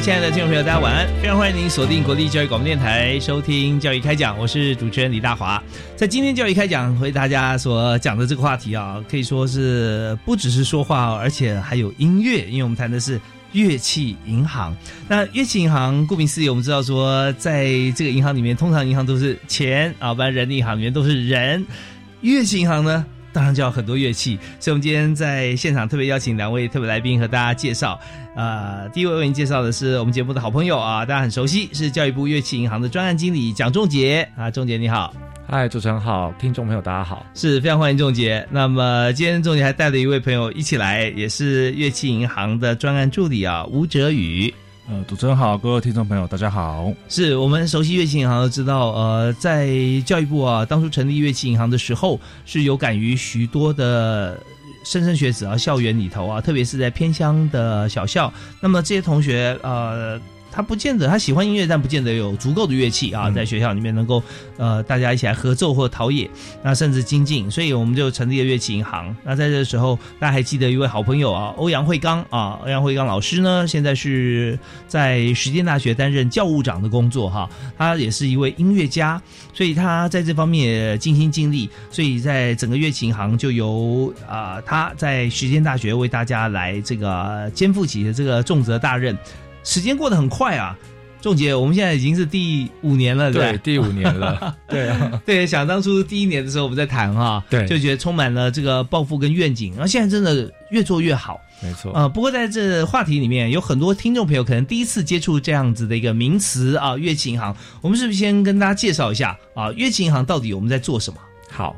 亲爱的听众朋友，大家晚安！非常欢迎您锁定国立教育广播电台收听《教育开讲》，我是主持人李大华。在今天《教育开讲》为大家所讲的这个话题啊，可以说是不只是说话，而且还有音乐，因为我们谈的是乐器银行。那乐器银行顾名思义，我们知道说，在这个银行里面，通常银行都是钱啊，不然人力银行里面都是人。乐器银行呢？当然就要很多乐器，所以我们今天在现场特别邀请两位特别来宾和大家介绍。呃，第一位为您介绍的是我们节目的好朋友啊，大家很熟悉，是教育部乐器银行的专案经理蒋仲杰啊，仲杰你好，嗨，主持人好，听众朋友大家好，是非常欢迎仲杰。那么今天仲杰还带了一位朋友一起来，也是乐器银行的专案助理啊，吴哲宇。呃，主持人好，各位听众朋友，大家好。是我们熟悉乐器银行都知道，呃，在教育部啊，当初成立乐器银行的时候，是有感于许多的莘莘学子啊，校园里头啊，特别是在偏乡的小校，那么这些同学呃。他不见得他喜欢音乐，但不见得有足够的乐器啊，在学校里面能够呃大家一起来合奏或陶冶，那甚至精进，所以我们就成立了乐器银行。那在这时候，大家还记得一位好朋友啊，欧阳慧刚啊，欧阳慧刚老师呢，现在是在实践大学担任教务长的工作哈，他也是一位音乐家，所以他在这方面也尽心尽力，所以在整个乐器银行就由啊他在实践大学为大家来这个肩负起的这个重责大任。时间过得很快啊，仲杰，我们现在已经是第五年了，对，第五年了，对啊，对，想当初第一年的时候我们在谈哈，对，就觉得充满了这个抱负跟愿景，然后现在真的越做越好，没错啊。不过在这话题里面，有很多听众朋友可能第一次接触这样子的一个名词啊，乐器银行，我们是不是先跟大家介绍一下啊？乐器银行到底我们在做什么？好。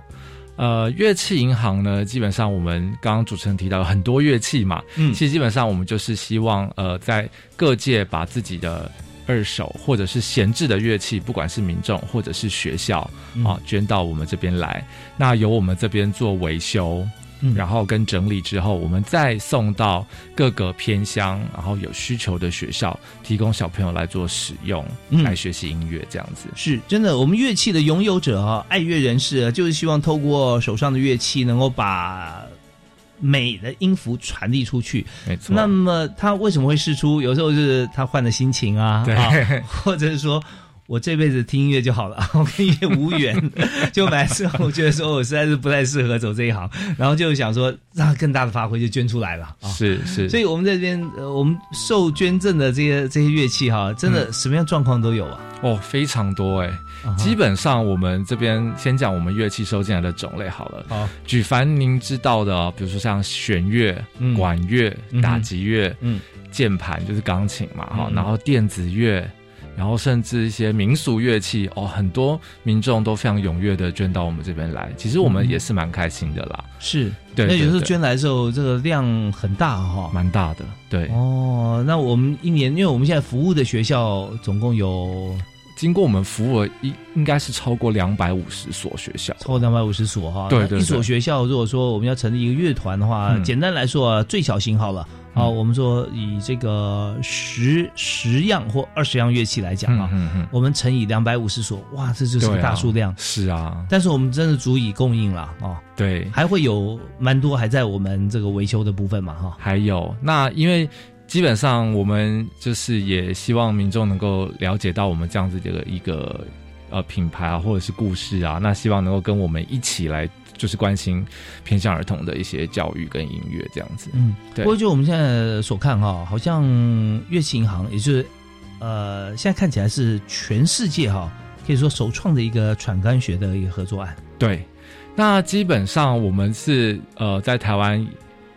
呃，乐器银行呢，基本上我们刚刚主持人提到很多乐器嘛，嗯，其实基本上我们就是希望呃，在各界把自己的二手或者是闲置的乐器，不管是民众或者是学校啊，捐到我们这边来，那由我们这边做维修。然后跟整理之后，我们再送到各个偏乡，然后有需求的学校，提供小朋友来做使用，来学习音乐，这样子是真的。我们乐器的拥有者啊，爱乐人士，就是希望透过手上的乐器，能够把美的音符传递出去。没错。那么他为什么会试出？有时候是他换的心情啊，对，或者是说。我这辈子听音乐就好了，我跟音乐无缘。就本来是我觉得说我实在是不太适合走这一行，然后就想说让更大的发挥就捐出来了。是是，所以我们这边呃，我们受捐赠的这些这些乐器哈，真的什么样状况都有啊。哦，非常多哎。基本上我们这边先讲我们乐器收进来的种类好了。好，举凡您知道的，比如说像弦乐、管乐、打击乐、嗯，键盘就是钢琴嘛，哈，然后电子乐。然后甚至一些民俗乐器哦，很多民众都非常踊跃的捐到我们这边来，其实我们也是蛮开心的啦。是，对，那有时候捐来的时候，这个量很大哈，蛮大的。对，哦，那我们一年，因为我们现在服务的学校总共有。经过我们服务，应应该是超过两百五十所学校，超过两百五十所哈。对对。一所学校，如果说我们要成立一个乐团的话，简单来说，最小型好了。好，我们说以这个十十样或二十样乐器来讲啊，我们乘以两百五十所，哇，这就是个大数量。是啊。但是我们真的足以供应了啊。对。还会有蛮多还在我们这个维修的部分嘛哈。还有，那因为。基本上，我们就是也希望民众能够了解到我们这样子的一个呃品牌啊，或者是故事啊，那希望能够跟我们一起来就是关心偏向儿童的一些教育跟音乐这样子。嗯，对。不过就我们现在所看哈，好像乐器银行，也就是呃，现在看起来是全世界哈，可以说首创的一个喘干学的一个合作案。对，那基本上我们是呃在台湾。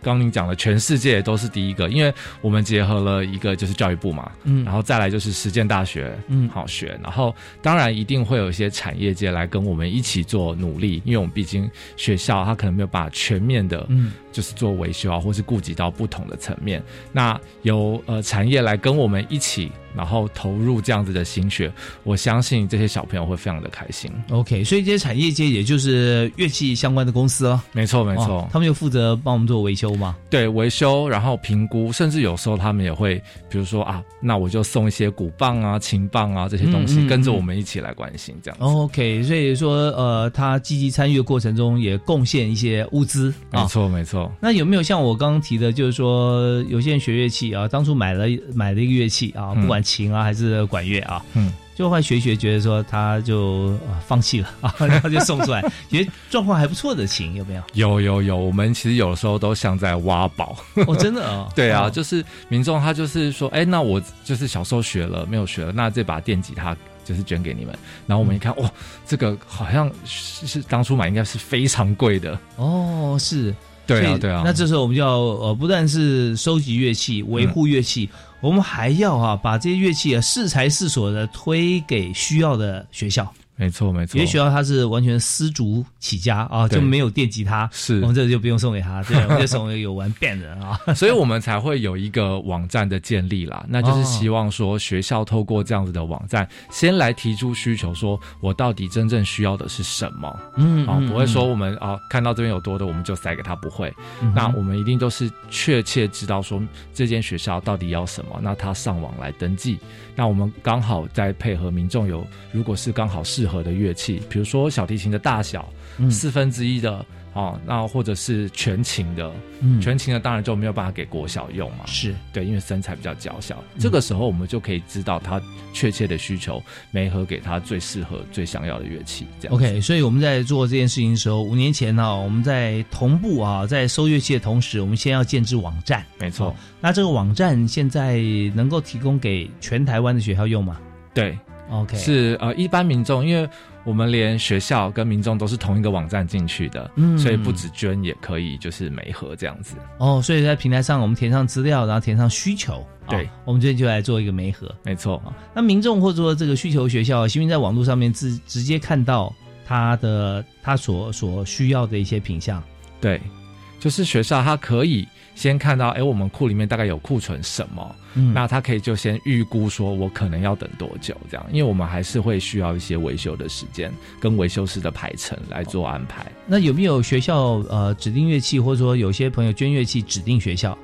刚您讲的，全世界都是第一个，因为我们结合了一个就是教育部嘛，嗯，然后再来就是实践大学，嗯，好学，然后当然一定会有一些产业界来跟我们一起做努力，因为我们毕竟学校它可能没有办法全面的，嗯，就是做维修啊，或是顾及到不同的层面，那由呃产业来跟我们一起。然后投入这样子的心血，我相信这些小朋友会非常的开心。OK，所以这些产业界也就是乐器相关的公司哦，没错没错，他们就负责帮我们做维修嘛。对，维修，然后评估，甚至有时候他们也会，比如说啊，那我就送一些鼓棒啊、琴棒啊这些东西，跟着我们一起来关心这样。OK，所以说呃，他积极参与的过程中也贡献一些物资。没错没错。那有没有像我刚刚提的，就是说有些人学乐器啊，当初买了买了一个乐器啊，不管。琴啊，还是管乐啊？嗯，就会学学，觉得说他就放弃了啊，然后就送出来，觉得状况还不错的琴有没有？有有有，我们其实有的时候都像在挖宝哦，真的啊？对啊，就是民众他就是说，哎，那我就是小时候学了没有学了，那这把电吉他就是捐给你们。然后我们一看，哇，这个好像是是当初买应该是非常贵的哦，是。对啊，对啊。那这时候我们就要呃，不但是收集乐器、维护乐器，我们还要啊，把这些乐器啊适才适所的推给需要的学校。没错，没错。有些学校他是完全丝竹起家啊，就没有电吉他，是我们这就不用送给他，对，我们就送给有玩 band 的啊。所以我们才会有一个网站的建立啦，那就是希望说学校透过这样子的网站，先来提出需求，说我到底真正需要的是什么？嗯，啊，不会说我们啊看到这边有多的，我们就塞给他，不会。那我们一定都是确切知道说这间学校到底要什么，那他上网来登记。那我们刚好在配合民众有，如果是刚好适合的乐器，比如说小提琴的大小，四分之一的。哦，那或者是全琴的，嗯，全琴的当然就没有办法给国小用嘛，是对，因为身材比较娇小，这个时候我们就可以知道他确切的需求，没合给他最适合、最想要的乐器。这样 OK，所以我们在做这件事情的时候，五年前呢，我们在同步啊，在收乐器的同时，我们先要建制网站，没错。那这个网站现在能够提供给全台湾的学校用吗？对，OK，是呃，一般民众因为。我们连学校跟民众都是同一个网站进去的，嗯，所以不止捐也可以，就是媒合这样子。哦，所以在平台上我们填上资料，然后填上需求，对，我们这边就来做一个媒合，没错。那民众或者说这个需求学校，希望在网络上面直直接看到他的他所所需要的一些品相，对，就是学校它可以。先看到，哎，我们库里面大概有库存什么？嗯，那他可以就先预估说，我可能要等多久这样？因为我们还是会需要一些维修的时间跟维修师的排程来做安排。那有没有学校呃指定乐器，或者说有些朋友捐乐器指定学校？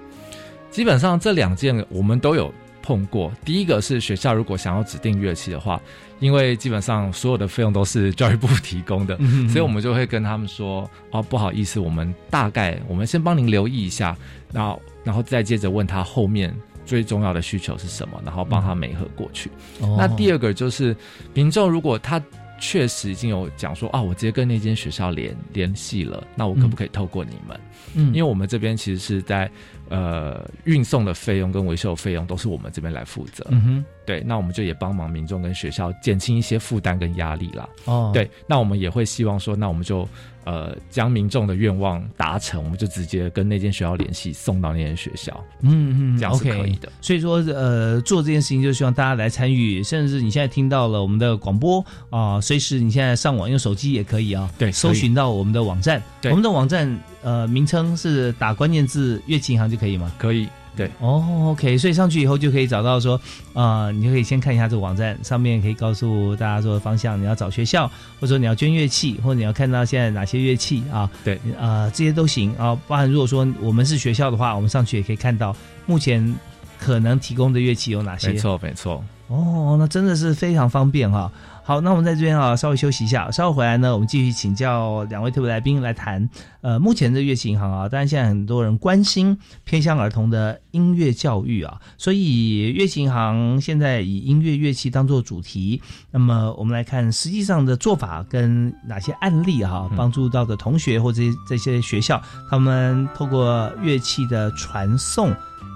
基本上这两件我们都有碰过。第一个是学校如果想要指定乐器的话。因为基本上所有的费用都是教育部提供的，所以我们就会跟他们说：“哦，不好意思，我们大概我们先帮您留意一下，然后然后再接着问他后面最重要的需求是什么，然后帮他媒合过去。那第二个就是民众如果他确实已经有讲说啊，我直接跟那间学校联联系了，那我可不可以透过你们？嗯，因为我们这边其实是在。呃，运送的费用跟维修费用都是我们这边来负责。嗯哼，对，那我们就也帮忙民众跟学校减轻一些负担跟压力啦。哦，对，那我们也会希望说，那我们就呃将民众的愿望达成，我们就直接跟那间学校联系，送到那间学校。嗯嗯，这样是可以的。所以说，呃，做这件事情就希望大家来参与，甚至你现在听到了我们的广播啊，随时你现在上网用手机也可以啊，对，搜寻到我们的网站，我们的网站。呃，名称是打关键字“乐器银行”就可以吗？可以，对。哦，OK，所以上去以后就可以找到说，啊，你就可以先看一下这个网站，上面可以告诉大家说方向，你要找学校，或者说你要捐乐器，或者你要看到现在哪些乐器啊？对，啊，这些都行啊。包含如果说我们是学校的话，我们上去也可以看到目前可能提供的乐器有哪些？没错，没错。哦，那真的是非常方便哈。好，那我们在这边啊，稍微休息一下，稍后回来呢，我们继续请教两位特别来宾来谈。呃，目前的乐器银行啊，当然现在很多人关心偏向儿童的音乐教育啊，所以乐器银行现在以音乐乐器当做主题。那么我们来看实际上的做法跟哪些案例哈，帮助到的同学或者这些学校，他们透过乐器的传送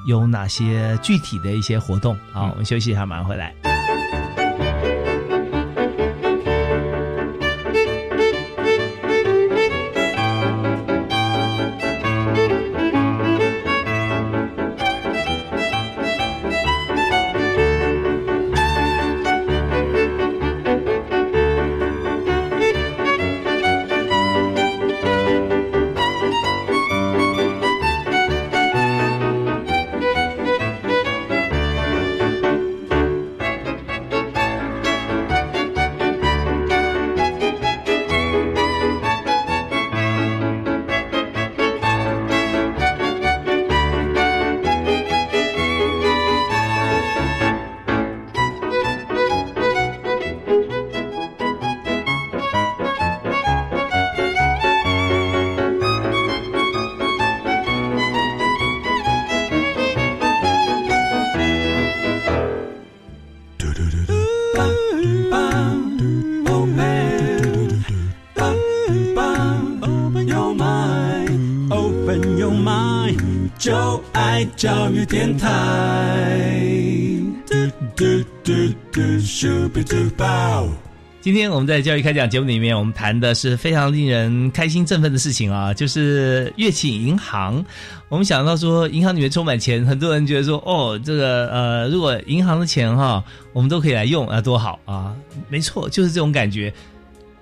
有哪些具体的一些活动？好，我们休息一下，马上回来。教育电台。今天我们在教育开讲节目里面，我们谈的是非常令人开心振奋的事情啊，就是乐器银行。我们想到说，银行里面充满钱，很多人觉得说，哦，这个呃，如果银行的钱哈，我们都可以来用啊，多好啊！没错，就是这种感觉。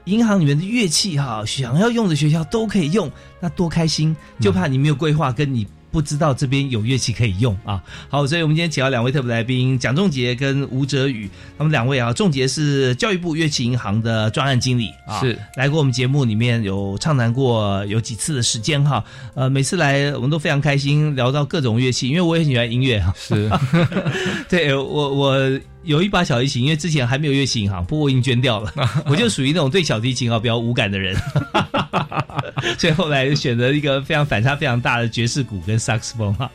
银行里面的乐器哈，想要用的学校都可以用，那多开心！就怕你没有规划，跟你。不知道这边有乐器可以用啊！好，所以我们今天请到两位特别来宾，蒋仲杰跟吴哲宇，他们两位啊，仲杰是教育部乐器银行的专案经理啊，是来过我们节目里面有畅谈过有几次的时间哈，呃，每次来我们都非常开心，聊到各种乐器，因为我也很喜欢音乐哈，是，对我我。有一把小提琴，因为之前还没有乐器银行，不过我已经捐掉了。我就属于那种对小提琴啊比较无感的人，所以后来选择一个非常反差非常大的爵士鼓跟萨克斯风哈。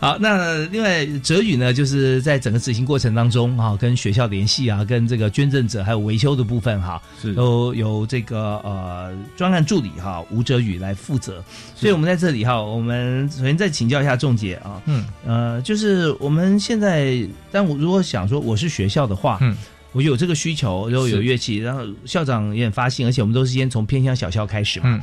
好，那另外哲宇呢，就是在整个执行过程当中啊，跟学校联系啊，跟这个捐赠者还有维修的部分哈，是都由这个呃专案助理哈吴哲宇来负责。所以我们在这里哈，我们首先再请教一下仲杰啊，嗯呃，就是我们现在，但我如果想说我是学校的话，嗯，我有这个需求，然后有乐器，然后校长也很发心，而且我们都是先从偏向小校开始嘛。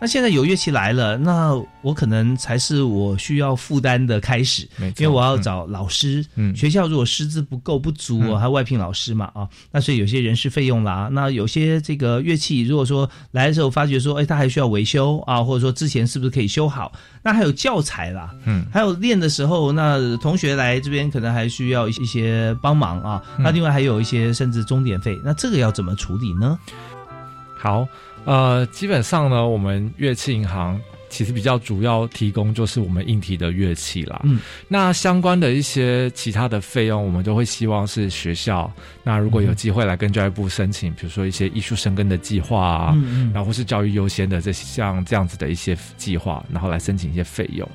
那现在有乐器来了，那我可能才是我需要负担的开始，因为我要找老师。嗯，学校如果师资不够不足，还外聘老师嘛啊，那所以有些人事费用啦。那有些这个乐器，如果说来的时候发觉说，哎，他还需要维修啊，或者说之前是不是可以修好？那还有教材啦，嗯，还有练的时候，那同学来这边可能还需要一些帮忙啊。那另外还有一些甚至钟点费，那这个要怎么处理呢？好。呃，基本上呢，我们乐器银行其实比较主要提供就是我们硬体的乐器啦。嗯，那相关的一些其他的费用，我们都会希望是学校。那如果有机会来跟教育部申请，比如说一些艺术生根的计划啊，嗯嗯然后或是教育优先的这像这样子的一些计划，然后来申请一些费用。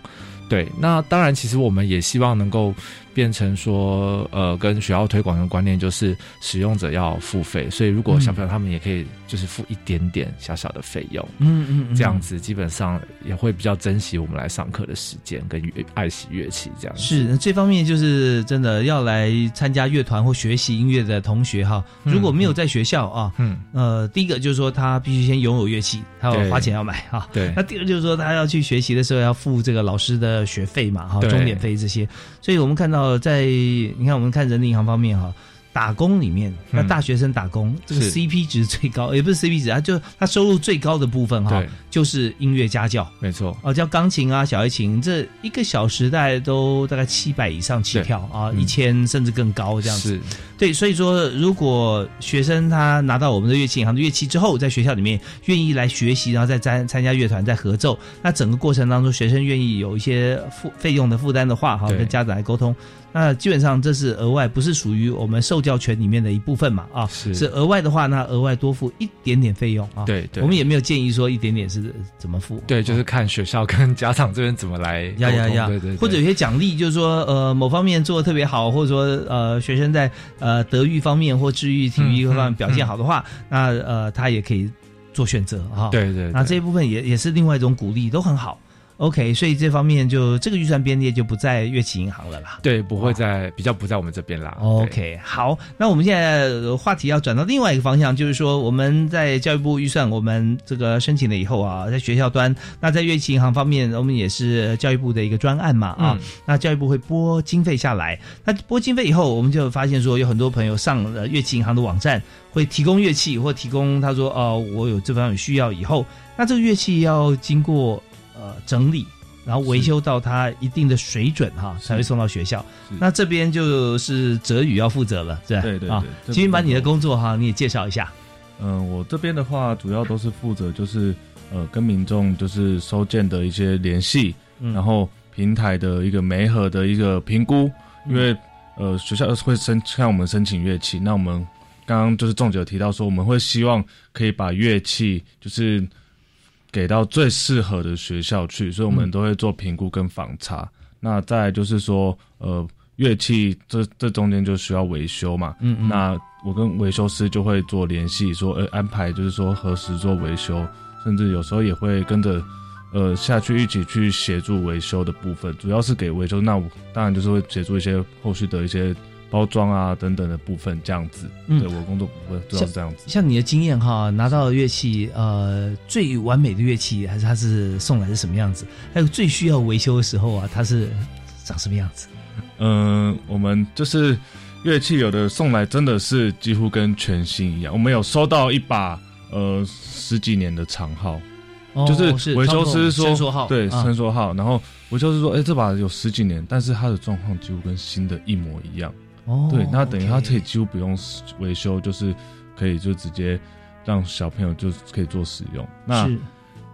对，那当然，其实我们也希望能够。变成说，呃，跟学校推广的观念就是使用者要付费，所以如果小朋友他们也可以就是付一点点小小的费用，嗯嗯，这样子基本上也会比较珍惜我们来上课的时间跟爱惜乐器这样。是这方面就是真的要来参加乐团或学习音乐的同学哈，如果没有在学校啊，嗯呃，第一个就是说他必须先拥有乐器，他要花钱要买哈，对。那第二就是说他要去学习的时候要付这个老师的学费嘛哈，钟点费这些，所以我们看到。呃，在你看，我们看人力银行方面哈，打工里面，那大学生打工这个 CP 值最高，也不是 CP 值他，就他收入最高的部分哈，就是音乐家教，没错。哦，教钢琴啊、小提琴，这一个小时大概都大概七百以上起跳啊，一千甚至更高这样子。对，所以说如果学生他拿到我们的乐器银行的乐器之后，在学校里面愿意来学习，然后再参参加乐团、再合奏，那整个过程当中学生愿意有一些付费用的负担的话，哈，跟家长来沟通。那基本上这是额外，不是属于我们受教权里面的一部分嘛？啊，是额外的话，那额外多付一点点费用啊。对，对我们也没有建议说一点点是怎么付。对，就是看学校跟家长这边怎么来呀呀呀，对对。或者有些奖励，就是说呃某方面做的特别好，或者说呃学生在呃德育方面或智育体育方面表现好的话，那呃他也可以做选择啊。对对。那这一部分也也是另外一种鼓励，都很好。OK，所以这方面就这个预算编列就不在乐器银行了啦。对，不会在比较不在我们这边啦。OK，好，那我们现在话题要转到另外一个方向，就是说我们在教育部预算我们这个申请了以后啊，在学校端，那在乐器银行方面，我们也是教育部的一个专案嘛啊，那教育部会拨经费下来，那拨经费以后，我们就发现说有很多朋友上了乐器银行的网站，会提供乐器或提供他说哦，我有这方面需要以后，那这个乐器要经过。呃，整理，然后维修到它一定的水准哈，才会送到学校。那这边就是泽宇要负责了，对对对。今天把你的工作哈，你也介绍一下。嗯，我这边的话，主要都是负责就是呃，跟民众就是收件的一些联系，然后平台的一个媒合的一个评估。因为呃，学校会申向我们申请乐器，那我们刚刚就是仲姐提到说，我们会希望可以把乐器就是。给到最适合的学校去，所以我们都会做评估跟访查。那再就是说，呃，乐器这这中间就需要维修嘛。嗯嗯。那我跟维修师就会做联系，说呃安排，就是说何时做维修，甚至有时候也会跟着呃下去一起去协助维修的部分。主要是给维修，那我当然就是会协助一些后续的一些。包装啊等等的部分，这样子，对我工作部分主要是这样子。像你的经验哈，拿到乐器，呃，最完美的乐器还是它是送来是什么样子？还有最需要维修的时候啊，它是长什么样子？嗯，我们就是乐器有的送来真的是几乎跟全新一样。我们有收到一把呃十几年的长号，就是维修师说对伸缩号，然后维修师说，哎，这把有十几年，但是它的状况几乎跟新的一模一样。哦，对，那等于他可以几乎不用维修，就是可以就直接让小朋友就可以做使用。那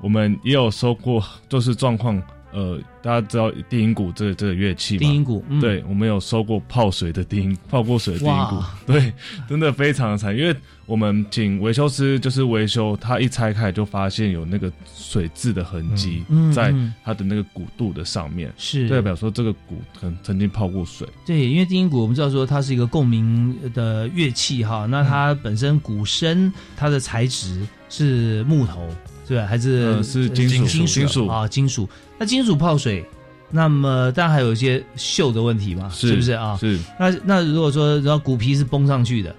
我们也有收过，就是状况。呃，大家知道低音鼓这个这个乐器吗？低音鼓，对，我们有收过泡水的低音，泡过水的低音鼓，对，真的非常的惨，因为我们请维修师就是维修，他一拆开就发现有那个水渍的痕迹，在它的那个鼓肚的上面，是代表说这个鼓曾曾经泡过水。对，因为低音鼓我们知道说它是一个共鸣的乐器哈，那它本身鼓身它的材质是木头。对，还是是金属金属啊，金属。那金属泡水，那么当然还有一些锈的问题嘛，是不是啊？是。那那如果说然后骨皮是崩上去的，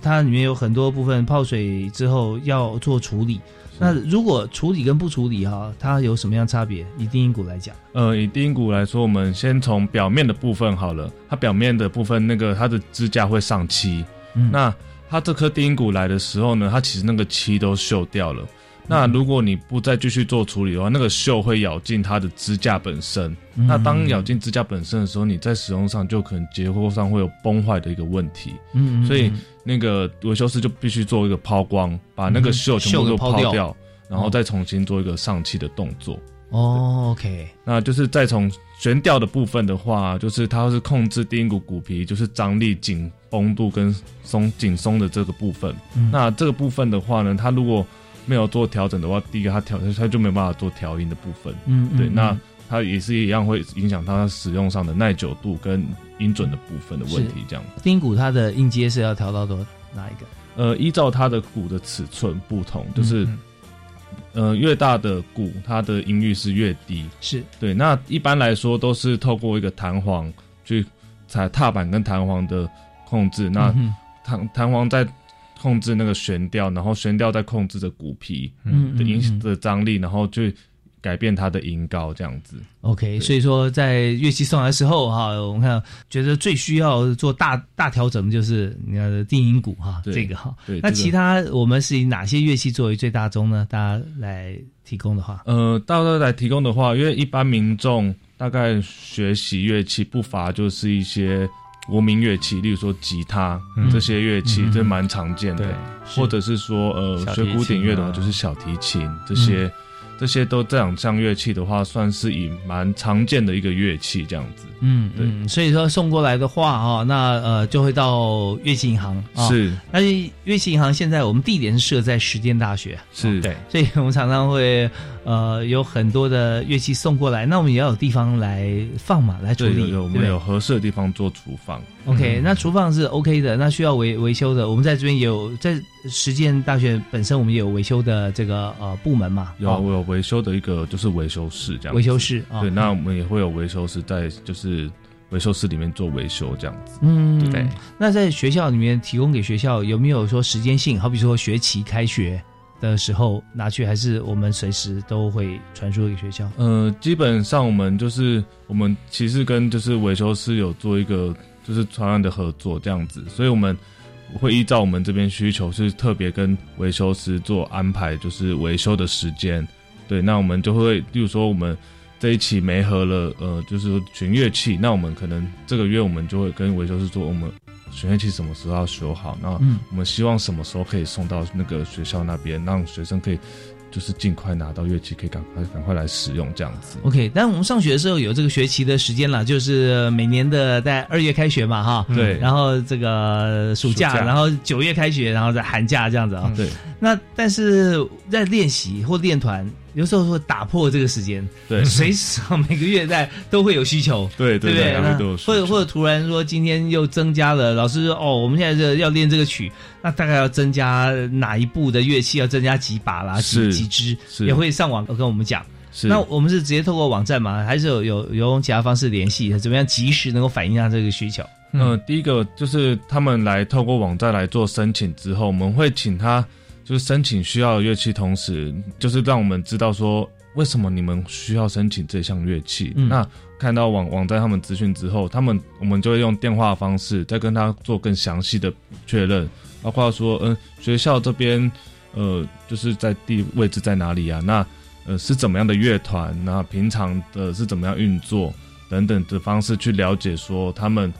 它里面有很多部分泡水之后要做处理。那如果处理跟不处理哈，它有什么样差别？以低音鼓来讲，呃，以低音鼓来说，我们先从表面的部分好了。它表面的部分，那个它的支架会上漆。那它这颗低音鼓来的时候呢，它其实那个漆都锈掉了。那如果你不再继续做处理的话，那个锈会咬进它的支架本身。那当咬进支架本身的时候，你在使用上就可能结构上会有崩坏的一个问题。嗯，所以那个维修师就必须做一个抛光，把那个锈全部都抛掉，然后再重新做一个上漆的动作。哦，OK，那就是再从悬吊的部分的话，就是它是控制低音鼓鼓皮就是张力、紧绷度跟松紧松的这个部分。那这个部分的话呢，它如果没有做调整的话，第一个它调它就没有办法做调音的部分，嗯，对，那它也是一样会影响它使用上的耐久度跟音准的部分的问题。这样，低音鼓它的音阶是要调到多哪一个？呃，依照它的鼓的尺寸不同，就是呃越大的鼓，它的音域是越低。是对，那一般来说都是透过一个弹簧去踩踏板跟弹簧的控制，那弹弹簧在。控制那个悬吊，然后悬吊再控制着骨皮的音的张力，然后就改变它的音高这样子。OK，所以说在乐器送来的时候哈，我们看觉得最需要做大大调整的就是你的定音鼓哈，这个哈。那其他我们是以哪些乐器作为最大宗呢？大家来提供的话，呃，大家来提供的话，因为一般民众大概学习乐器不乏就是一些国民乐器，例如说吉他这些乐器，这蛮常见的。或者是说呃，学古典乐的话，就是小提琴这些。这些都这两项乐器的话，算是以蛮常见的一个乐器这样子。嗯，对。所以说送过来的话啊，那呃就会到乐器银行。是。那乐器银行现在我们地点是设在实践大学。是。对。所以我们常常会呃有很多的乐器送过来，那我们也要有地方来放嘛，来处理。有我们有合适的地方做厨房。OK，那厨房是 OK 的，那需要维维修的，我们在这边有在实践大学本身，我们也有维修的这个呃部门嘛，有有维修的一个就是维修室这样。维修室啊对，那我们也会有维修室在就是维修室里面做维修这样子。嗯，对。那在学校里面提供给学校有没有说时间性？好比说学期开学的时候拿去，还是我们随时都会传输给学校？呃，基本上我们就是我们其实跟就是维修师有做一个。就是传案的合作这样子，所以我们会依照我们这边需求，是特别跟维修师做安排，就是维修的时间。对，那我们就会，例如说我们这一期没合了，呃，就是弦乐器，那我们可能这个月我们就会跟维修师说，我们弦乐器什么时候要修好，那我们希望什么时候可以送到那个学校那边，让学生可以。就是尽快拿到乐器，可以赶快赶快来使用这样子。OK，但我们上学的时候有这个学期的时间了，就是每年的在二月开学嘛，哈。对。然后这个暑假，然后九月开学，然后在寒假这样子啊。对。那但是在练习或练团。有时候会打破这个时间，对，随时每个月在都会有需求，对对不对？或者或者突然说今天又增加了，老师说哦，我们现在这要练这个曲，那大概要增加哪一部的乐器？要增加几把啦，几几支？也会上网跟我们讲。那我们是直接透过网站吗？还是有有有用其他方式联系？怎么样及时能够反映下这个需求？嗯，第一个就是他们来透过网站来做申请之后，我们会请他。就是申请需要的乐器，同时就是让我们知道说为什么你们需要申请这项乐器。那看到网网站他们资讯之后，他们我们就会用电话方式再跟他做更详细的确认，包括说嗯学校这边呃就是在地位置在哪里啊？那呃是怎么样的乐团？那平常的是怎么样运作等等的方式去了解说他们。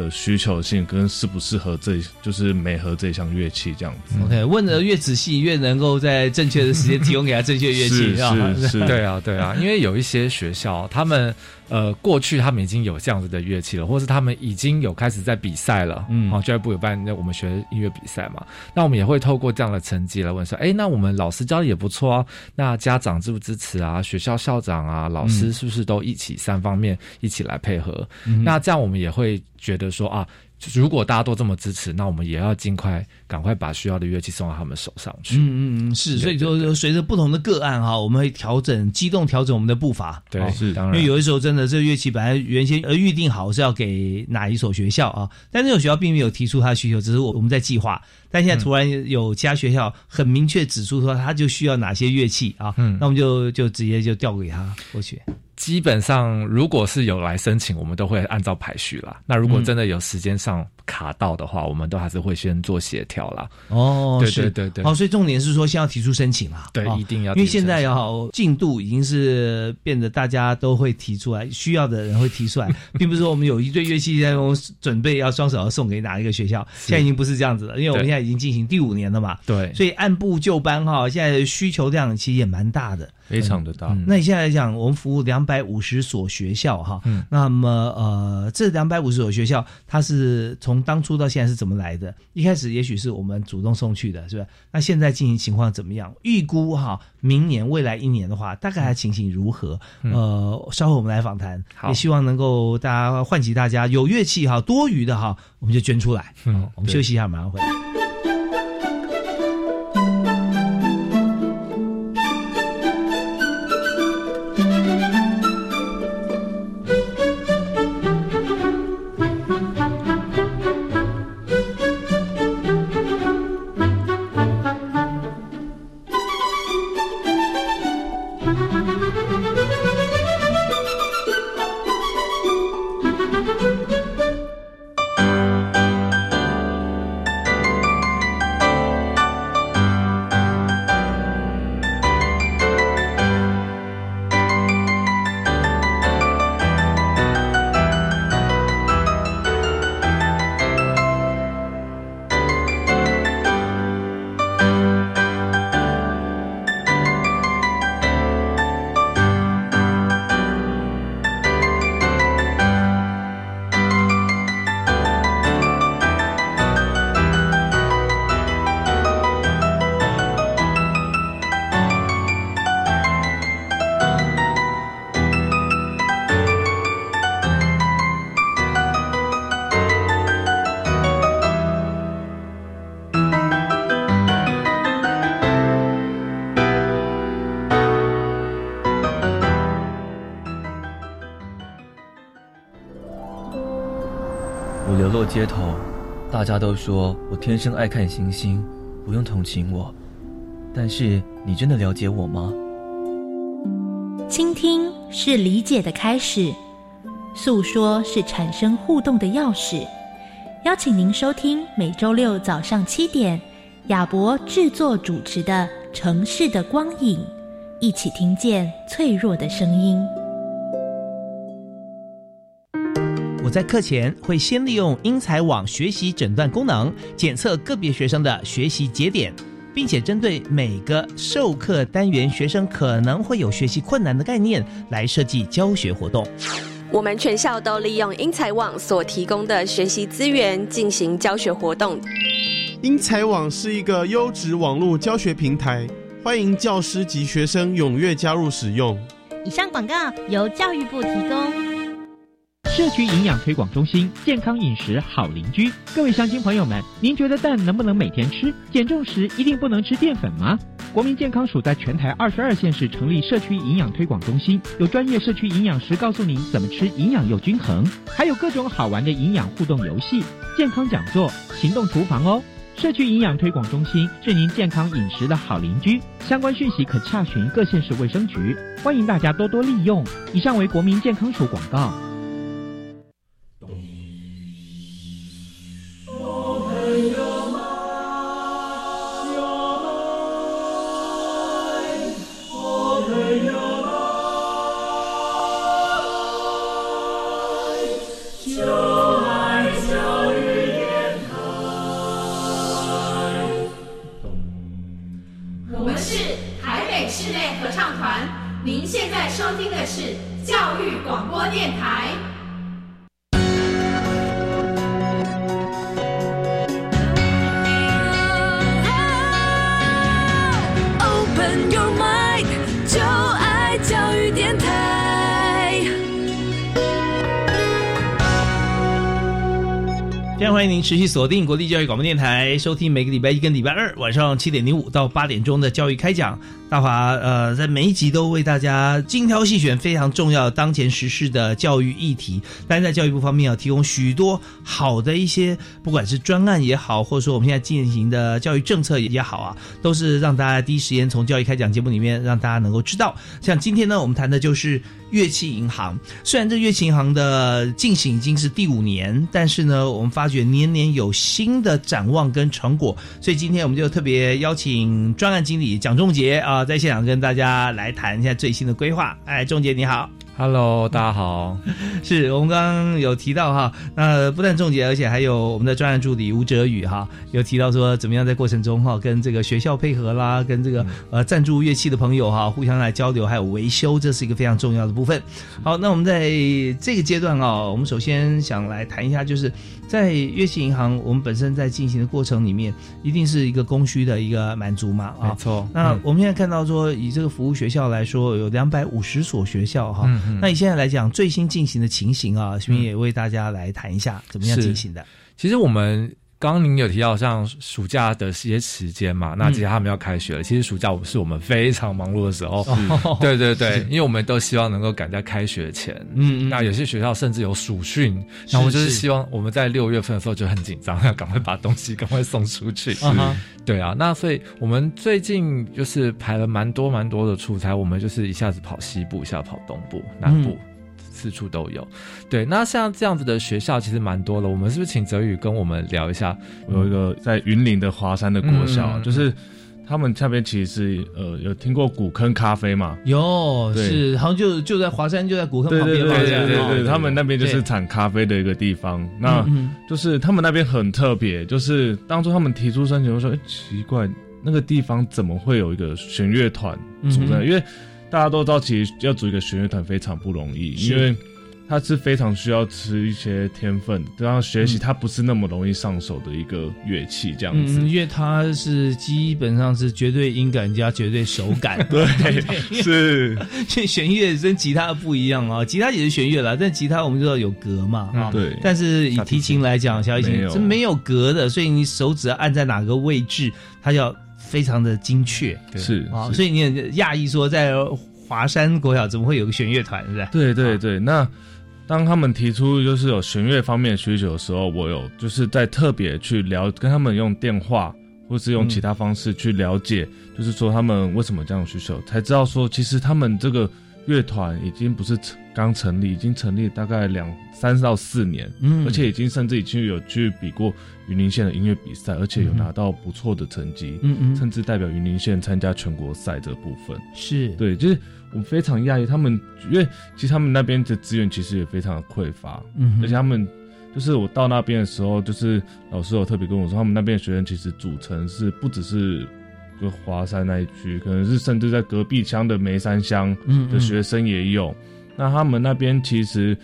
的需求性跟适不适合这就是美和这项乐器这样子。OK，问的越仔细，越能够在正确的时间提供给他正确乐器，是 是，对啊对啊，因为有一些学校他们。呃，过去他们已经有这样子的乐器了，或是他们已经有开始在比赛了。嗯，好，教育部有办那我们学音乐比赛嘛，那我们也会透过这样的成绩来问说，哎，那我们老师教的也不错啊，那家长支不支持啊？学校校长啊，老师是不是都一起三方面一起来配合？那这样我们也会觉得说啊。如果大家都这么支持，那我们也要尽快赶快把需要的乐器送到他们手上去。嗯嗯嗯，是，所以就随着不同的个案哈，我们会调整、机动调整我们的步伐。对，是当然。因为有的时候真的，这乐器本来原先呃预定好是要给哪一所学校啊，但那所学校并没有提出他的需求，只是我我们在计划。但现在突然有其他学校很明确指出说，他就需要哪些乐器啊？嗯，那我们就就直接就调给他过去。基本上，如果是有来申请，我们都会按照排序啦。那如果真的有时间上卡到的话，我们都还是会先做协调啦。哦，对对对对。哦，所以重点是说，先要提出申请啦。对，一定要。因为现在要进度已经是变得大家都会提出来，需要的人会提出来，并不是说我们有一堆乐器在准备要双手要送给哪一个学校，现在已经不是这样子了。因为我们现在已经进行第五年了嘛。对。所以按部就班哈，现在需求量其实也蛮大的。非常的大。那你现在来讲，我们服务两百五十所学校哈，那么呃，这两百五十所学校，它是从当初到现在是怎么来的？一开始也许是我们主动送去的，是吧？那现在进行情况怎么样？预估哈，明年未来一年的话，大概情形如何？呃，稍后我们来访谈，也希望能够大家唤起大家有乐器哈，多余的哈，我们就捐出来。嗯，我们休息一下，马上回来。大家都说我天生爱看星星，不用同情我。但是你真的了解我吗？倾听是理解的开始，诉说是产生互动的钥匙。邀请您收听每周六早上七点，亚博制作主持的《城市的光影》，一起听见脆弱的声音。在课前会先利用英才网学习诊断功能检测个别学生的学习节点，并且针对每个授课单元学生可能会有学习困难的概念来设计教学活动。我们全校都利用英才网所提供的学习资源进行教学活动。英才网是一个优质网络教学平台，欢迎教师及学生踊跃加入使用。以上广告由教育部提供。社区营养推广中心，健康饮食好邻居。各位乡亲朋友们，您觉得蛋能不能每天吃？减重时一定不能吃淀粉吗？国民健康署在全台二十二县市成立社区营养推广中心，有专业社区营养师告诉您怎么吃营养又均衡，还有各种好玩的营养互动游戏、健康讲座、行动厨房哦。社区营养推广中心是您健康饮食的好邻居，相关讯息可洽询各县市卫生局，欢迎大家多多利用。以上为国民健康署广告。现在收听的是教育广播电台。欢迎您持续锁定国立教育广播电台，收听每个礼拜一跟礼拜二晚上七点零五到八点钟的教育开讲。大华呃，在每一集都为大家精挑细选非常重要当前时事的教育议题，但在教育部方面要提供许多好的一些，不管是专案也好，或者说我们现在进行的教育政策也好啊，都是让大家第一时间从教育开讲节目里面让大家能够知道。像今天呢，我们谈的就是乐器银行。虽然这乐器银行的进行已经是第五年，但是呢，我们发觉。年年有新的展望跟成果，所以今天我们就特别邀请专案经理蒋仲杰啊，在现场跟大家来谈一下最新的规划。哎，仲杰你好。Hello，大家好。是我们刚刚有提到哈，那不但仲杰，而且还有我们的专案助理吴哲宇哈，有提到说怎么样在过程中哈，跟这个学校配合啦，跟这个呃赞助乐器的朋友哈，互相来交流，还有维修，这是一个非常重要的部分。好，那我们在这个阶段啊，我们首先想来谈一下，就是在乐器银行，我们本身在进行的过程里面，一定是一个供需的一个满足嘛啊。没错。那我们现在看到说，以这个服务学校来说，有两百五十所学校哈。那以现在来讲最新进行的情形啊，这边也为大家来谈一下怎么样进行的。其实我们刚刚您有提到像暑假的一些时间嘛，那其实他们要开学了。其实暑假是我们非常忙碌的时候，对对对，因为我们都希望能够赶在开学前。嗯，那有些学校甚至有暑训，然后就是希望我们在六月份的时候就很紧张，要赶快把东西赶快送出去。对啊，那所以我们最近就是排了蛮多蛮多的出差，我们就是一下子跑西部，一下跑东部、南部。四处都有。对，那像这样子的学校其实蛮多的，我们是不是请泽宇跟我们聊一下？有一个在云林的华山的国小，就是。他们那边其实是呃有听过古坑咖啡嘛？有，是好像就就在华山，就在古坑旁边嘛。对对对对，他们那边就是产咖啡的一个地方。那就是他们那边很特别，就是当初他们提出申请，说：“哎，奇怪，那个地方怎么会有一个弦乐团组在？因为大家都知道，其实要组一个弦乐团非常不容易，因为。”它是非常需要吃一些天分，然后学习它不是那么容易上手的一个乐器，这样子。因为它是基本上是绝对音感加绝对手感。对，是。弦乐跟吉他不一样啊，吉他也是弦乐啦，但吉他我们知道有格嘛啊。对。但是以提琴来讲，小提琴是没有格的，所以你手指要按在哪个位置，它要非常的精确。是啊，所以你很讶异说，在华山国小怎么会有个弦乐团，是吧？对对对，那。当他们提出就是有弦乐方面的需求的时候，我有就是在特别去聊，跟他们用电话或是用其他方式去了解，就是说他们为什么这样需求，才知道说其实他们这个乐团已经不是刚成立，已经成立大概两三到四年，嗯，而且已经甚至已经有去比过云林县的音乐比赛，而且有拿到不错的成绩，嗯嗯，甚至代表云林县参加全国赛这部分，是对，就是。我非常讶异，他们因为其实他们那边的资源其实也非常的匮乏，嗯，而且他们就是我到那边的时候，就是老师有特别跟我说，他们那边的学生其实组成是不只是个华山那一区，可能是甚至在隔壁乡的梅山乡的学生也有。那他们那边其实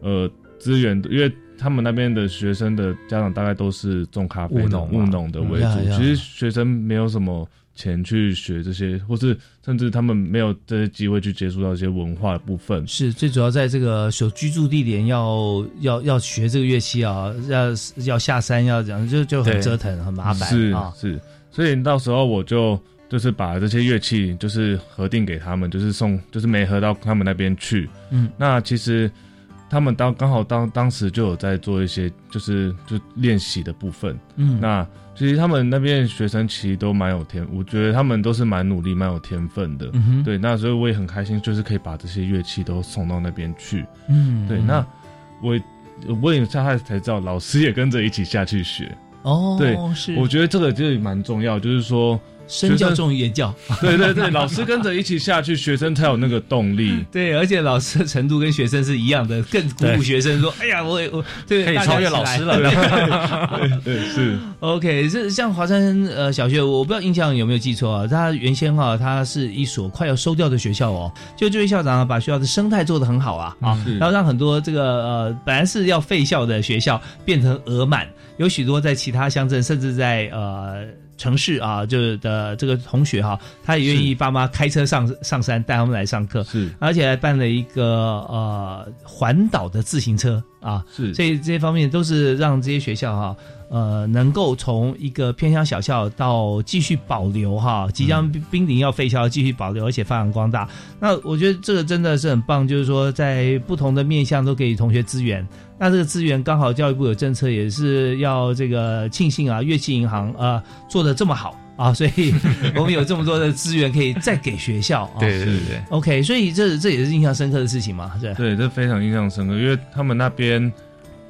呃资源，因为他们那边的学生的家长大概都是种咖啡农务农的为主，其实学生没有什么。钱去学这些，或是甚至他们没有这些机会去接触到一些文化的部分。是最主要在这个所居住地点要要要学这个乐器啊，要要下山要讲就就很折腾很麻烦是是，所以到时候我就就是把这些乐器就是核定给他们，就是送就是没核到他们那边去。嗯，那其实他们当刚好当当时就有在做一些就是就练习的部分。嗯，那。其实他们那边学生其实都蛮有天，我觉得他们都是蛮努力、蛮有天分的。对，那所以我也很开心，就是可以把这些乐器都送到那边去。嗯，对，那我我也下来才知道，老师也跟着一起下去学。哦，对，是，我觉得这个就蛮重要，就是说。身教重于言教，对对对，老师跟着一起下去，学生才有那个动力。对，而且老师的程度跟学生是一样的，更鼓舞学生说：“哎呀，我我对可以超越老师了。”对，是 OK。这像华山呃小学，我不知道印象有没有记错啊？它原先哈，它是一所快要收掉的学校哦。就这位校长啊把学校的生态做得很好啊啊，然后让很多这个呃本来是要废校的学校变成额满，有许多在其他乡镇，甚至在呃。城市啊，就是的这个同学哈，他也愿意爸妈开车上上山带他们来上课，是，而且还办了一个呃环岛的自行车啊，是，所以这些方面都是让这些学校哈。呃，能够从一个偏乡小校到继续保留哈，即将濒临要废校继续保留，而且发扬光大。那我觉得这个真的是很棒，就是说在不同的面向都给同学资源。那这个资源刚好教育部有政策，也是要这个庆幸啊，乐器银行啊做的这么好啊，所以我们有这么多的资源可以再给学校。啊。对对对，OK，所以这这也是印象深刻的事情嘛，对对，这非常印象深刻，因为他们那边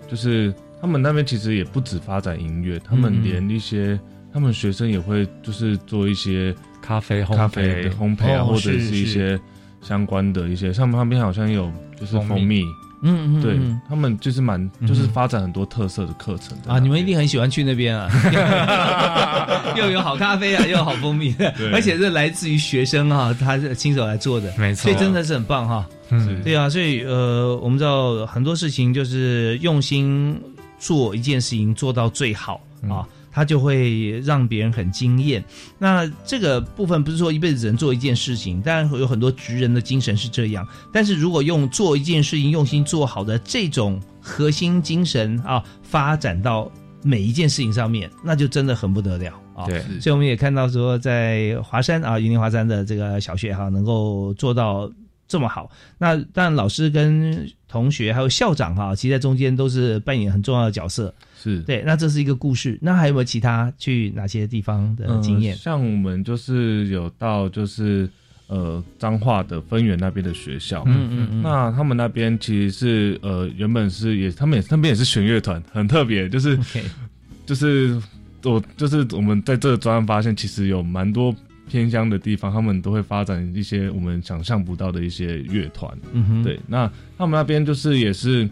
就是。他们那边其实也不止发展音乐，他们连一些他们学生也会就是做一些咖啡咖啡烘焙啊，或者是一些相关的一些。像他们那边好像有就是蜂蜜，嗯嗯，对他们就是蛮就是发展很多特色的课程啊。你们一定很喜欢去那边啊，又有好咖啡啊，又有好蜂蜜，而且是来自于学生啊，他是亲手来做的，没错，所以真的是很棒哈。嗯，对啊，所以呃，我们知道很多事情就是用心。做一件事情做到最好啊，他就会让别人很惊艳。那这个部分不是说一辈子只能做一件事情，当然有很多职人的精神是这样。但是如果用做一件事情用心做好的这种核心精神啊，发展到每一件事情上面，那就真的很不得了啊。对，所以我们也看到说，在华山啊，云林华山的这个小学哈，能够做到。这么好，那当然老师跟同学还有校长哈，其实在中间都是扮演很重要的角色。是对，那这是一个故事。那还有没有其他去哪些地方的经验？像我们就是有到就是呃彰化的分园那边的学校。嗯嗯嗯。那他们那边其实是呃原本是也他们也那边也是弦乐团，很特别，就是 就是我就是我们在这个专案发现，其实有蛮多偏乡的地方，他们都会发展一些我们想象不到的一些乐团。嗯哼。对，那他们那边就是也是。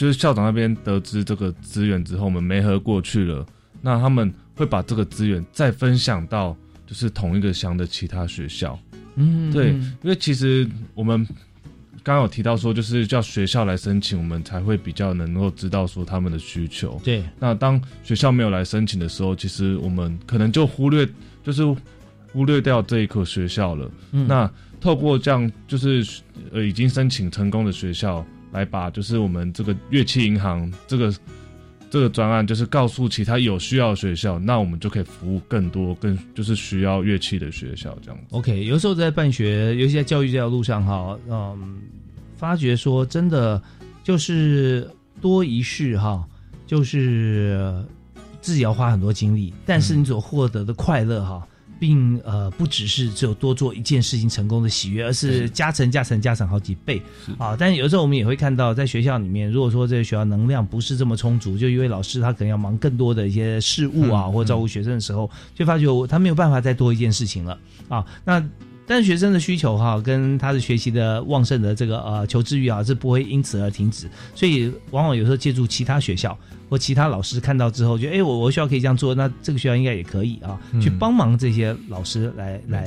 就是校长那边得知这个资源之后，我们没合过去了。那他们会把这个资源再分享到就是同一个乡的其他学校。嗯，对，因为其实我们刚刚有提到说，就是叫学校来申请，我们才会比较能够知道说他们的需求。对，那当学校没有来申请的时候，其实我们可能就忽略，就是忽略掉这一所学校了。嗯，那透过这样，就是呃已经申请成功的学校。来把就是我们这个乐器银行这个这个专案，就是告诉其他有需要的学校，那我们就可以服务更多更就是需要乐器的学校这样子。OK，有时候在办学，尤其在教育这条路上哈，嗯，发觉说真的就是多一事哈，就是自己要花很多精力，但是你所获得的快乐哈。并呃不只是只有多做一件事情成功的喜悦，而是加成加成加成好几倍啊！但是有时候我们也会看到，在学校里面，如果说这个学校能量不是这么充足，就因为老师他可能要忙更多的一些事务啊，或照顾学生的时候，就发觉他没有办法再多一件事情了啊！那。但是学生的需求哈，跟他的学习的旺盛的这个呃求知欲啊，是不会因此而停止。所以往往有时候借助其他学校或其他老师看到之后，觉得哎，我我学校可以这样做，那这个学校应该也可以啊，去帮忙这些老师来来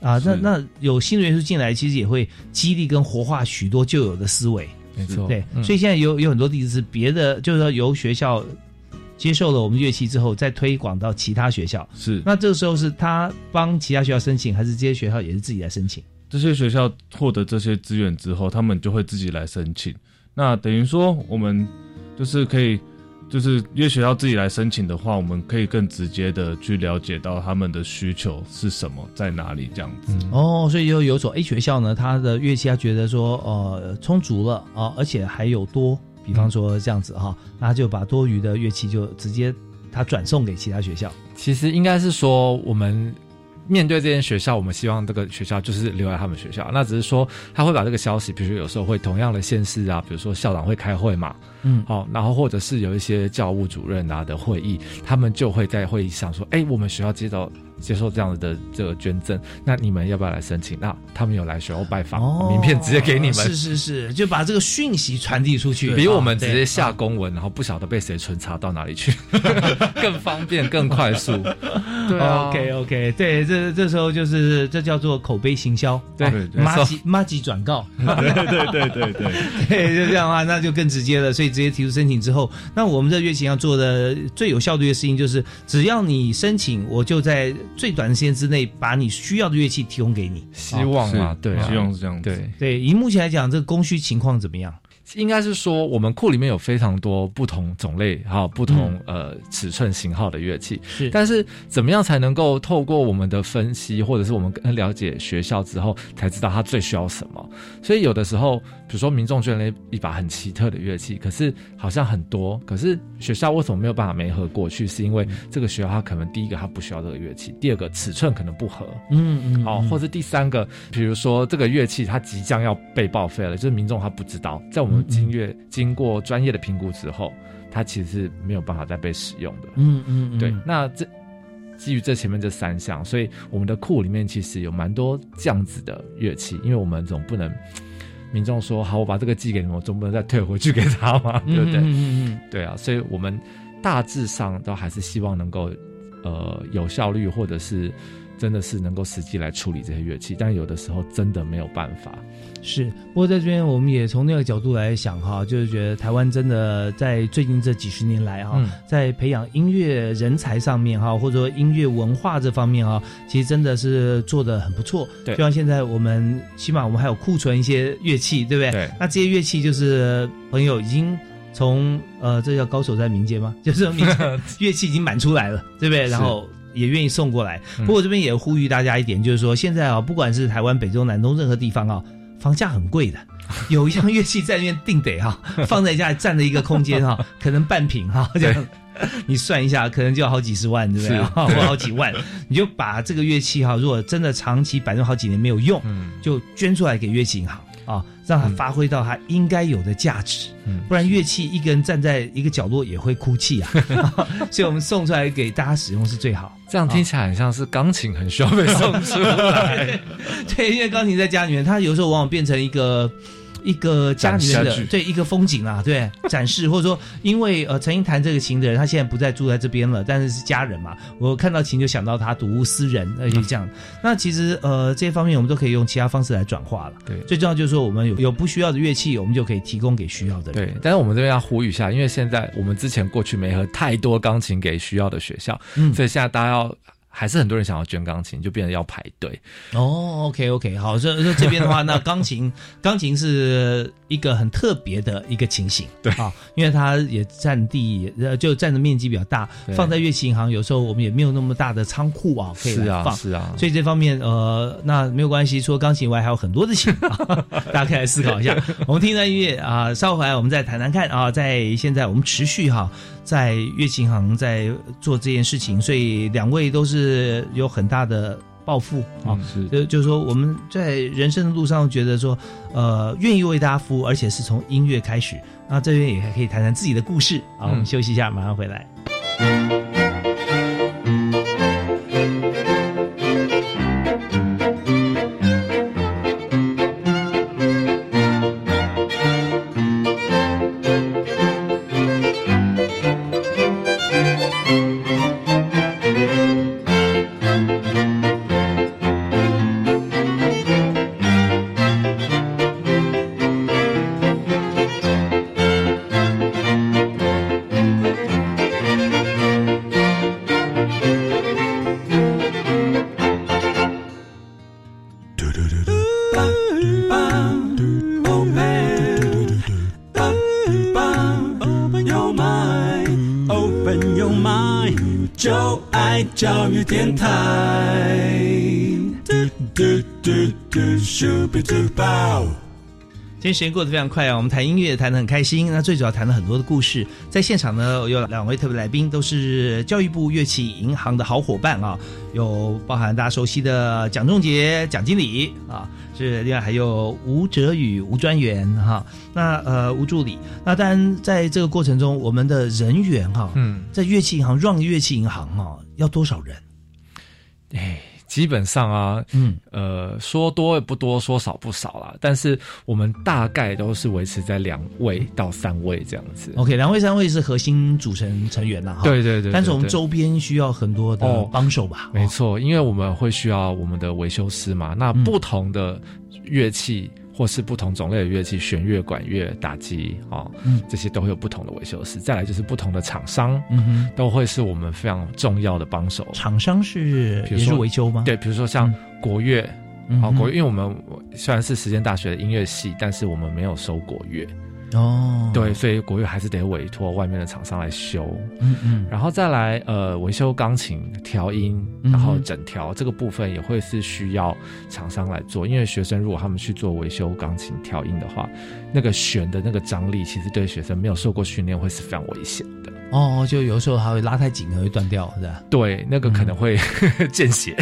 啊。那那有新的元素进来，其实也会激励跟活化许多旧有的思维。没错，对。所以现在有有很多例子是别的，就是说由学校。接受了我们乐器之后，再推广到其他学校。是，那这个时候是他帮其他学校申请，还是这些学校也是自己来申请？这些学校获得这些资源之后，他们就会自己来申请。那等于说，我们就是可以，就是因为学校自己来申请的话，我们可以更直接的去了解到他们的需求是什么，在哪里这样子。哦，所以就有所 A 学校呢，他的乐器他觉得说，呃，充足了啊，而且还有多。比方说这样子哈，那他就把多余的乐器就直接他转送给其他学校。其实应该是说，我们面对这间学校，我们希望这个学校就是留在他们学校。那只是说他会把这个消息，比如说有时候会同样的县市啊，比如说校长会开会嘛，嗯，好，然后或者是有一些教务主任啊的会议，他们就会在会议上说，哎，我们学校接到。接受这样的这个捐赠，那你们要不要来申请？那他们有来学校拜访，名片直接给你们。是是是，就把这个讯息传递出去，比我们直接下公文，然后不晓得被谁存查到哪里去，更方便更快速。对，OK OK，对，这这时候就是这叫做口碑行销，对，马吉马吉转告，对对对对对，对，就这样的话，那就更直接了。所以直接提出申请之后，那我们这乐琴要做的最有效率的事情，就是只要你申请，我就在。最短时间之内，把你需要的乐器提供给你。希望啊，对，希望是这样。对对，以目前来讲，这个供需情况怎么样？应该是说，我们库里面有非常多不同种类、还有不同呃尺寸型号的乐器。是，但是怎么样才能够透过我们的分析，或者是我们更了解学校之后，才知道他最需要什么？所以有的时候，比如说民众捐了一把很奇特的乐器，可是好像很多，可是学校为什么没有办法没合过去？是因为这个学校它可能第一个它不需要这个乐器，第二个尺寸可能不合，嗯嗯，好，或者第三个，比如说这个乐器它即将要被报废了，就是民众他不知道，在我们经乐经过专业的评估之后，它其实是没有办法再被使用的。嗯嗯，对。那这基于这前面这三项，所以我们的库里面其实有蛮多这样子的乐器，因为我们总不能民众说好，我把这个寄给你们，我总不能再退回去给他嘛，对不对？嗯嗯嗯，对啊。所以我们大致上都还是希望能够呃有效率，或者是真的是能够实际来处理这些乐器，但有的时候真的没有办法。是，不过在这边我们也从那个角度来想哈，就是觉得台湾真的在最近这几十年来哈，在培养音乐人才上面哈，或者说音乐文化这方面哈，其实真的是做的很不错。对，就像现在我们起码我们还有库存一些乐器，对不对？对。那这些乐器就是朋友已经从呃，这叫高手在民间吗？就是民 乐器已经满出来了，对不对？然后也愿意送过来。不过这边也呼吁大家一点，就是说现在啊，不管是台湾北中南东任何地方啊。房价很贵的，有一样乐器在那边定得哈，放在家里占了一个空间哈，可能半平哈这样。你算一下，可能就要好几十万，对不对？或好几万，你就把这个乐器哈，如果真的长期摆弄好几年没有用，就捐出来给乐器银行啊，让它发挥到它应该有的价值。不然乐器一个人站在一个角落也会哭泣啊。所以我们送出来给大家使用是最好。这样听起来很像是钢琴很需要被送出来。对，因为钢琴在家里面，它有时候往往变成一个。一个家里面的对一个风景啊，对 展示，或者说因为呃曾经弹这个琴的人，他现在不再住在这边了，但是是家人嘛，我看到琴就想到他睹物思人，而且这样。那其实呃这些方面我们都可以用其他方式来转化了。对，最重要就是说我们有有不需要的乐器，我们就可以提供给需要的人。对，但是我们这边要呼吁一下，因为现在我们之前过去没和太多钢琴给需要的学校，嗯，所以现在大家要。还是很多人想要捐钢琴，就变得要排队。哦，OK OK，好，这这这边的话，那钢琴 钢琴是一个很特别的一个情形，对啊，因为它也占地，呃，就占的面积比较大，放在乐器银行，有时候我们也没有那么大的仓库啊，可以放，是啊，所以这方面，呃，那没有关系，除了钢琴以外，还有很多的琴，大家可以来思考一下。我们听段音乐啊，稍后回来我们再谈谈看啊，在现在我们持续哈。在乐器行在做这件事情，所以两位都是有很大的抱负啊。是，就就是说我们在人生的路上觉得说，呃，愿意为大家服务，而且是从音乐开始。那这边也还可以谈谈自己的故事。好，我们休息一下，马上回来。时间过得非常快啊，我们谈音乐谈得很开心。那最主要谈了很多的故事，在现场呢有两位特别来宾，都是教育部乐器银行的好伙伴啊，有包含大家熟悉的蒋仲杰蒋经理啊，是另外还有吴哲宇吴专员哈，那呃吴助理。那当然在这个过程中，我们的人员哈，嗯，在乐器银行 run 乐器银行哈，要多少人？哎。基本上啊，嗯，呃，说多也不多，说少不少啦。但是我们大概都是维持在两位到三位这样子。OK，两位三位是核心组成成员呐。对对对。但是我们周边需要很多的帮手吧？没错，因为我们会需要我们的维修师嘛。那不同的乐器。或是不同种类的乐器，弦乐、管乐、打击啊，这些都会有不同的维修师。再来就是不同的厂商，都会是我们非常重要的帮手。厂商是，比如说维修吗？对，比如说像国乐，好国乐，因为我们虽然是实践大学的音乐系，但是我们没有收国乐。哦，对，所以国乐还是得委托外面的厂商来修，嗯嗯，然后再来呃维修钢琴调音，然后整条这个部分也会是需要厂商来做，因为学生如果他们去做维修钢琴调音的话，那个弦的那个张力其实对学生没有受过训练会是非常危险的。哦，就有时候还会拉太紧，可能会断掉，是吧？对，那个可能会 见血。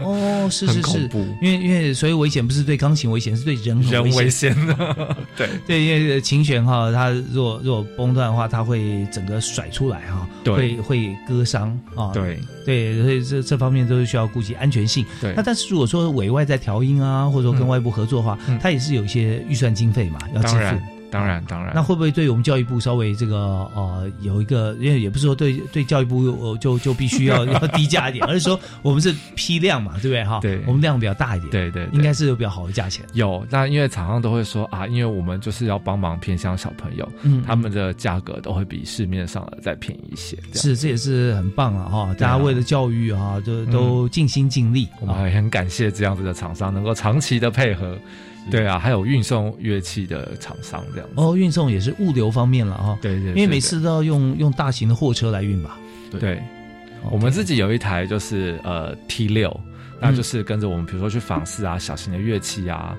哦，是是是，因为因为所以危险不是对钢琴危险，是对人人危险的。对对，因为琴弦哈，它如果如果崩断的话，它会整个甩出来哈，会会割伤啊。对对，所以这这方面都是需要顾及安全性。对，那但是如果说委外在调音啊，或者说跟外部合作的话，它也是有一些预算经费嘛，要支付。当然，当然，那会不会对我们教育部稍微这个呃有一个，因为也不是说对对教育部就就必须要 要低价一点，而是说我们是批量嘛，对不对哈？对，我们量比较大一点，对对，应该是有比较好的价钱。有，那因为厂商都会说啊，因为我们就是要帮忙偏向小朋友，嗯，他们的价格都会比市面上的再便宜一些。是，这也是很棒啊哈！大家为了教育啊，就都尽心尽力。我们还很感谢这样子的厂商能够长期的配合。对啊，还有运送乐器的厂商这样哦，运送也是物流方面了哈。对对，因为每次都要用用大型的货车来运吧。对，我们自己有一台就是呃 T 六，那就是跟着我们比如说去访视啊，小型的乐器啊，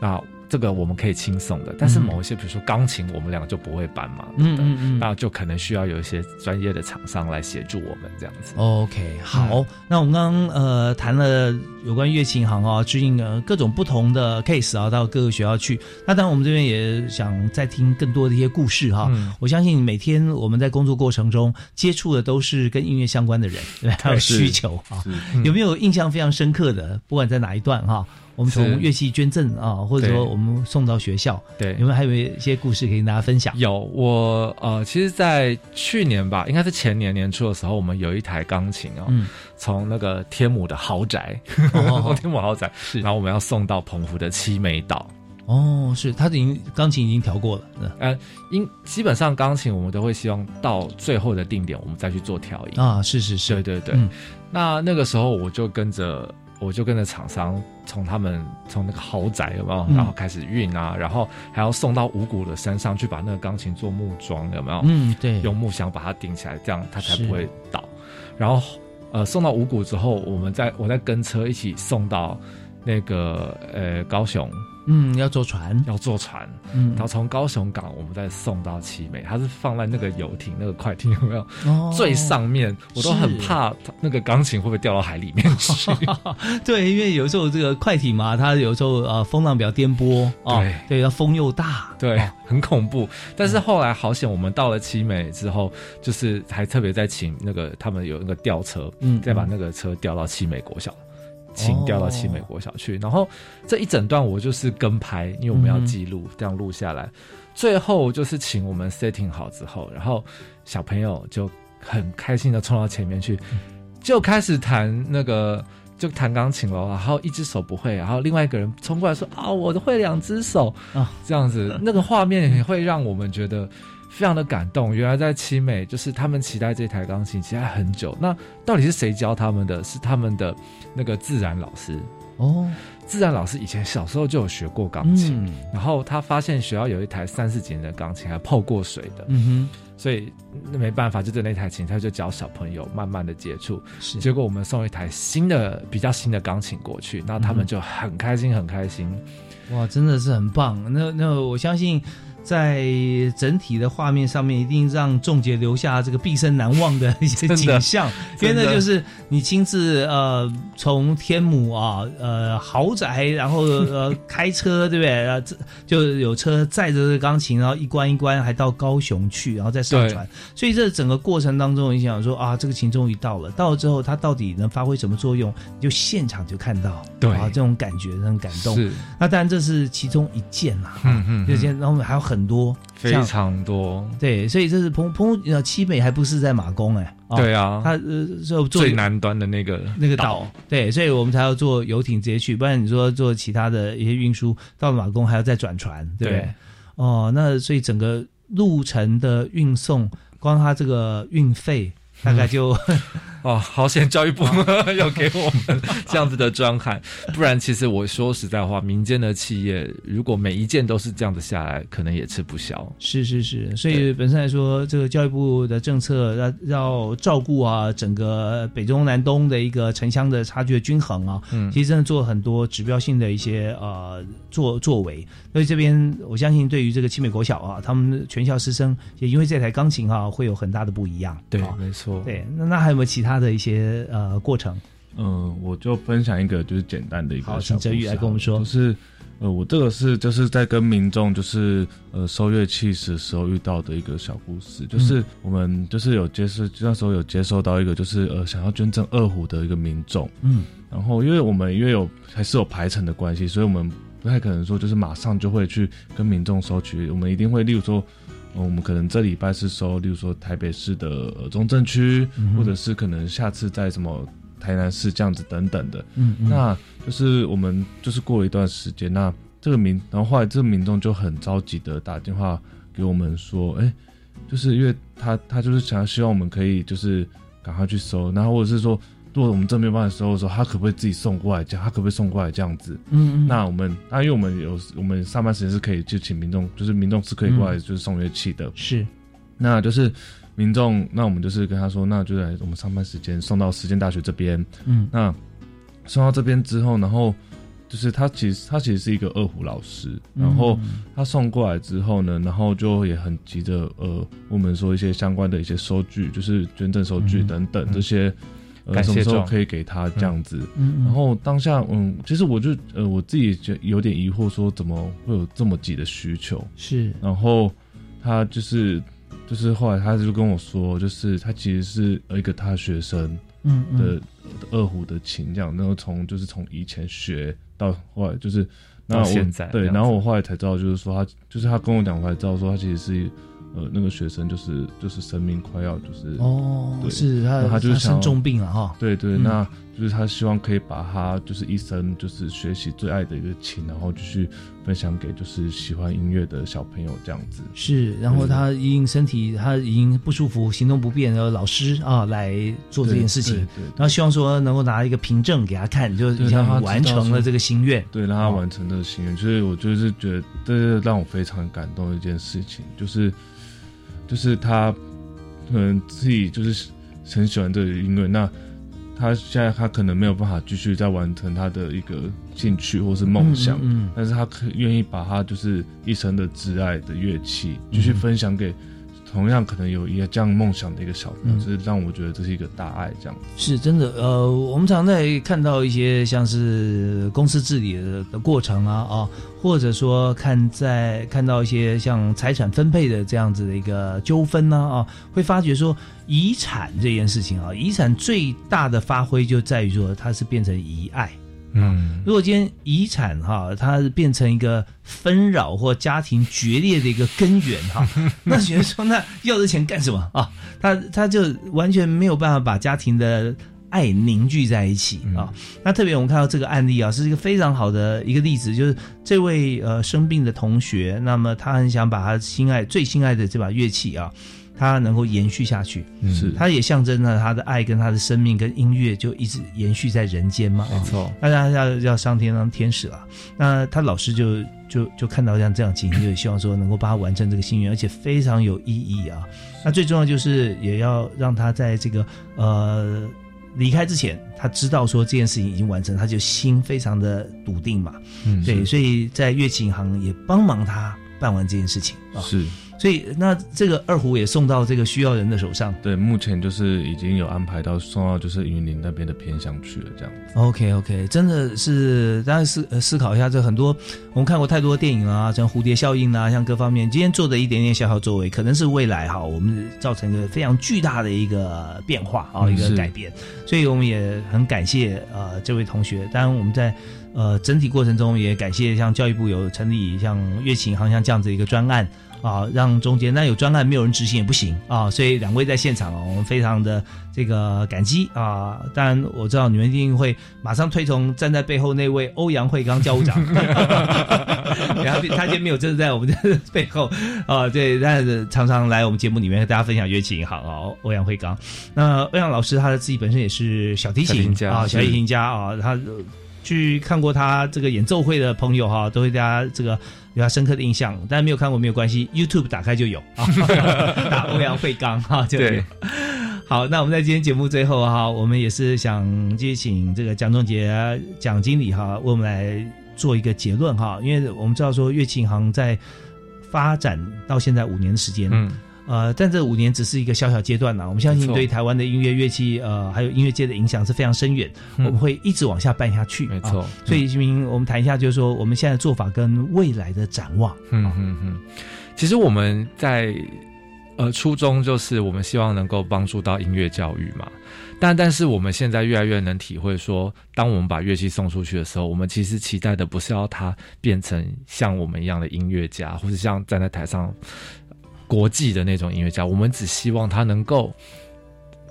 那。这个我们可以轻松的，但是某一些，比如说钢琴，我们两个就不会搬嘛，嗯嗯嗯，那就可能需要有一些专业的厂商来协助我们这样子。OK，好，那我们刚刚呃谈了有关乐器银行啊，最近呃各种不同的 case 啊，到各个学校去。那当然我们这边也想再听更多的一些故事哈。我相信每天我们在工作过程中接触的都是跟音乐相关的人，对，还有需求啊。有没有印象非常深刻的？不管在哪一段哈？我们从乐器捐赠啊，或者说我们送到学校，对，有没有还有一些故事可以跟大家分享？有，我呃，其实，在去年吧，应该是前年年初的时候，我们有一台钢琴哦，从那个天母的豪宅，天母豪宅，是，然后我们要送到澎湖的七美岛。哦，是，他已经钢琴已经调过了，呃，因基本上钢琴我们都会希望到最后的定点，我们再去做调音啊，是是是，对对对。那那个时候我就跟着。我就跟着厂商从他们从那个豪宅有没有，然后开始运啊，然后还要送到五谷的山上去把那个钢琴做木桩有没有？嗯，对，用木箱把它顶起来，这样它才不会倒。然后呃送到五谷之后，我们再我再跟车一起送到那个呃高雄。嗯，要坐船，要坐船，嗯，然后从高雄港我们再送到七美，它是放在那个游艇那个快艇有没有？哦，最上面我都很怕那个钢琴会不会掉到海里面去。对，因为有时候这个快艇嘛，它有时候呃风浪比较颠簸，对，对，它风又大，对，很恐怖。但是后来好险，我们到了七美之后，就是还特别在请那个他们有那个吊车，嗯，再把那个车吊到七美国小。请调到七美国小去，然后这一整段我就是跟拍，因为我们要记录，这样录下来。最后就是请我们 setting 好之后，然后小朋友就很开心的冲到前面去，就开始弹那个，就弹钢琴了。然后一只手不会，然后另外一个人冲过来说：“啊，我都会两只手啊！”这样子，那个画面也会让我们觉得。非常的感动，原来在七美就是他们期待这台钢琴期待很久。那到底是谁教他们的？是他们的那个自然老师哦。自然老师以前小时候就有学过钢琴，然后他发现学校有一台三四级的钢琴还泡过水的，嗯哼，所以那没办法，就对那台琴，他就教小朋友慢慢的接触。结果我们送一台新的比较新的钢琴过去，那他们就很开心很开心。哇，真的是很棒。那那我相信。在整体的画面上面，一定让仲杰留下这个毕生难忘的一些 景象，因为那就是你亲自呃从天母啊呃豪宅，然后呃开车对不对？这就有车载着这钢琴，然后一关一关还到高雄去，然后再上传。所以这整个过程当中，你想说啊，这个琴终于到了，到了之后它到底能发挥什么作用？就现场就看到，对啊，这种感觉很感动。是，那当然这是其中一件啦，嗯嗯，这件，然后还有很。很多，非常多，对，所以这是澎澎呃七美还不是在马公哎，对啊，它呃就最南端的那个那个岛，对，所以我们才要坐游艇直接去，不然你说做其他的一些运输到了马公还要再转船，对不对？哦，那所以整个路程的运送，光它这个运费大概就。哦，好险！教育部 要给我们这样子的专函，不然其实我说实在话，民间的企业如果每一件都是这样子下来，可能也吃不消。是是是，所以本身来说，这个教育部的政策要要照顾啊，整个北中南东的一个城乡的差距的均衡啊，嗯，其实真的做了很多指标性的一些呃作作为。所以这边我相信，对于这个七美国小啊，他们全校师生也因为这台钢琴啊，会有很大的不一样。对，没错。对，那那还有没有其他？他的一些呃过程，嗯，我就分享一个就是简单的一个好，请哲宇来跟我们说，就是呃，我这个是就是在跟民众就是呃收乐器时时候遇到的一个小故事，就是我们就是有接收那时候有接收到一个就是呃想要捐赠二胡的一个民众，嗯，然后因为我们因为有还是有排程的关系，所以我们不太可能说就是马上就会去跟民众收取，我们一定会例如说。我们可能这礼拜是收，例如说台北市的中正区，或者是可能下次在什么台南市这样子等等的。嗯，那就是我们就是过了一段时间，那这个民，然后后来这个民众就很着急的打电话给我们说，哎，就是因为他他就是想要希望我们可以就是赶快去收，然后或者是说。如果我们这边办的时候说，他可不可以自己送过来？这样他可不可以送过来这样子？嗯，那我们，那因为我们有我们上班时间是可以就请民众，就是民众是可以过来就是送乐器的。是，那就是民众，那我们就是跟他说，那就在我们上班时间送到实践大学这边。嗯，那送到这边之后，然后就是他其实他其实是一个二胡老师，然后他送过来之后呢，然后就也很急着呃，我们说一些相关的一些收据，就是捐赠收据等等这些，呃，什么时候可以给他这样子？然后当下嗯，其实我就呃我自己就有点疑惑，说怎么会有这么急的需求？是，然后他就是就是后来他就跟我说，就是他其实是一个他学生嗯的二胡的琴这样，然后从就是从以前学。到后来就是，那我对，然后我后来才知道，就是说他，就是他跟我讲，我才知道说他其实是，呃，那个学生就是就是生命快要就是哦，是他他就是生重病了哈，对对，那。就是他希望可以把他就是一生就是学习最爱的一个琴，然后继续分享给就是喜欢音乐的小朋友这样子。是，然后他因身体他已经不舒服，行动不便，然后老师啊来做这件事情，然后希望说能够拿一个凭证给他看，就让完成了这个心愿。对，让他完成这个心愿，所以我就是觉得这是让我非常感动的一件事情，就是就是他可能自己就是很喜欢这个音乐，那。他现在他可能没有办法继续再完成他的一个兴趣或是梦想，但是他可愿意把他就是一生的挚爱的乐器继续分享给。同样可能有一个这样梦想的一个小朋友，就是让我觉得这是一个大爱，这样是真的。呃，我们常在看到一些像是公司治理的的过程啊啊，或者说看在看到一些像财产分配的这样子的一个纠纷呢啊，会发觉说遗产这件事情啊，遗产最大的发挥就在于说它是变成遗爱。嗯，如果今天遗产哈，它变成一个纷扰或家庭决裂的一个根源哈，那觉得说那要这钱干什么啊？他他就完全没有办法把家庭的爱凝聚在一起啊。那特别我们看到这个案例啊，是一个非常好的一个例子，就是这位呃生病的同学，那么他很想把他心爱最心爱的这把乐器啊。它能够延续下去，是它也象征了他的爱跟他的生命跟音乐就一直延续在人间嘛。没错，大家要要上天当天使了。那他老师就就就看到像这样情形，就希望说能够帮他完成这个心愿，而且非常有意义啊。那最重要就是也要让他在这个呃离开之前，他知道说这件事情已经完成，他就心非常的笃定嘛。嗯，对，所以在乐器银行也帮忙他办完这件事情啊。是。所以，那这个二胡也送到这个需要人的手上。对，目前就是已经有安排到送到就是云林那边的偏乡去了，这样。OK，OK，真的是，当然思思考一下，这很多我们看过太多电影啊，像蝴蝶效应啊，像各方面，今天做的一点点小小作为，可能是未来哈，我们造成一个非常巨大的一个变化啊，一个改变。所以我们也很感谢呃这位同学。当然我们在呃整体过程中也感谢像教育部有成立像乐琴行像这样子一个专案。啊，让中间那有专案没有人执行也不行啊，所以两位在现场，我们非常的这个感激啊。当然我知道你们一定会马上推崇站在背后那位欧阳慧刚教务长，然后他今天没有真的在我们的背后啊，对，但是常常来我们节目里面和大家分享乐器好啊，欧阳慧刚。那欧阳老师他的自己本身也是小提琴啊，小提琴家啊，他去看过他这个演奏会的朋友哈，都会大家这个。有他深刻的印象，但是没有看过没有关系，YouTube 打开就有啊，打欧阳慧刚哈就有。好，那我们在今天节目最后哈，我们也是想继续请这个蒋仲杰蒋经理哈，为我们来做一个结论哈，因为我们知道说乐器银行在发展到现在五年的时间，嗯。呃，但这五年只是一个小小阶段呢。我们相信对台湾的音乐乐器，呃，还有音乐界的影响是非常深远。我们会一直往下办下去。没错。所以，明我们谈一下，就是说我们现在做法跟未来的展望。嗯嗯嗯。其实我们在呃初衷就是我们希望能够帮助到音乐教育嘛。但但是我们现在越来越能体会说，当我们把乐器送出去的时候，我们其实期待的不是要它变成像我们一样的音乐家，或是像站在台上。国际的那种音乐家，我们只希望他能够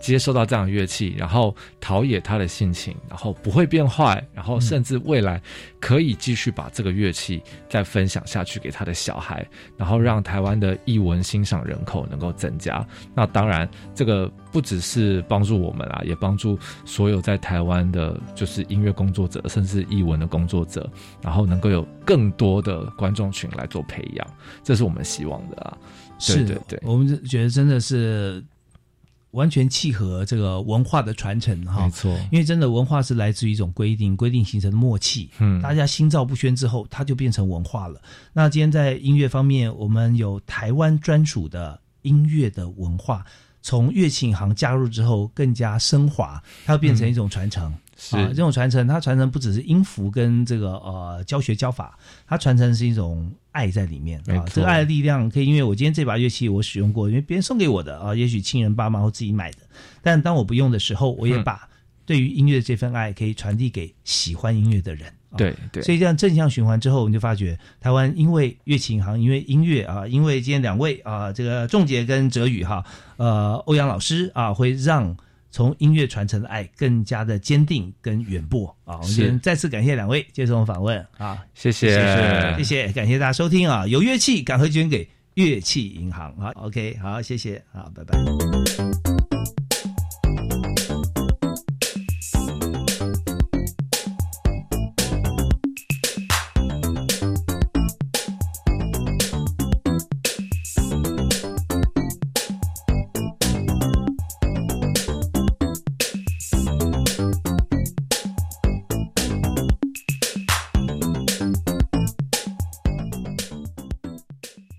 接受到这样的乐器，然后陶冶他的性情，然后不会变坏，然后甚至未来可以继续把这个乐器再分享下去给他的小孩，然后让台湾的艺文欣赏人口能够增加。那当然，这个不只是帮助我们啊，也帮助所有在台湾的，就是音乐工作者，甚至艺文的工作者，然后能够有更多的观众群来做培养，这是我们希望的啊。是对对，我们觉得真的是完全契合这个文化的传承哈。没错，因为真的文化是来自于一种规定，规定形成的默契。嗯，大家心照不宣之后，它就变成文化了。那今天在音乐方面，我们有台湾专属的音乐的文化，从乐器行加入之后更加升华，它变成一种传承。是这种传承，它传承不只是音符跟这个呃教学教法，它传承是一种爱在里面啊。这个爱的力量可以，因为我今天这把乐器我使用过，因为别人送给我的啊，也许亲人爸妈或自己买的。但当我不用的时候，我也把对于音乐这份爱可以传递给喜欢音乐的人。对对，所以这样正向循环之后，我们就发觉台湾因为乐器银行，因为音乐啊，因为今天两位啊，这个仲杰跟哲宇哈，呃，欧阳老师啊，会让。从音乐传承的爱更加的坚定跟远播啊！我们再次感谢两位接受我们访问啊！谢谢谢谢，感谢大家收听啊！有乐器赶快捐给乐器银行啊！OK，好，谢谢，啊，拜拜。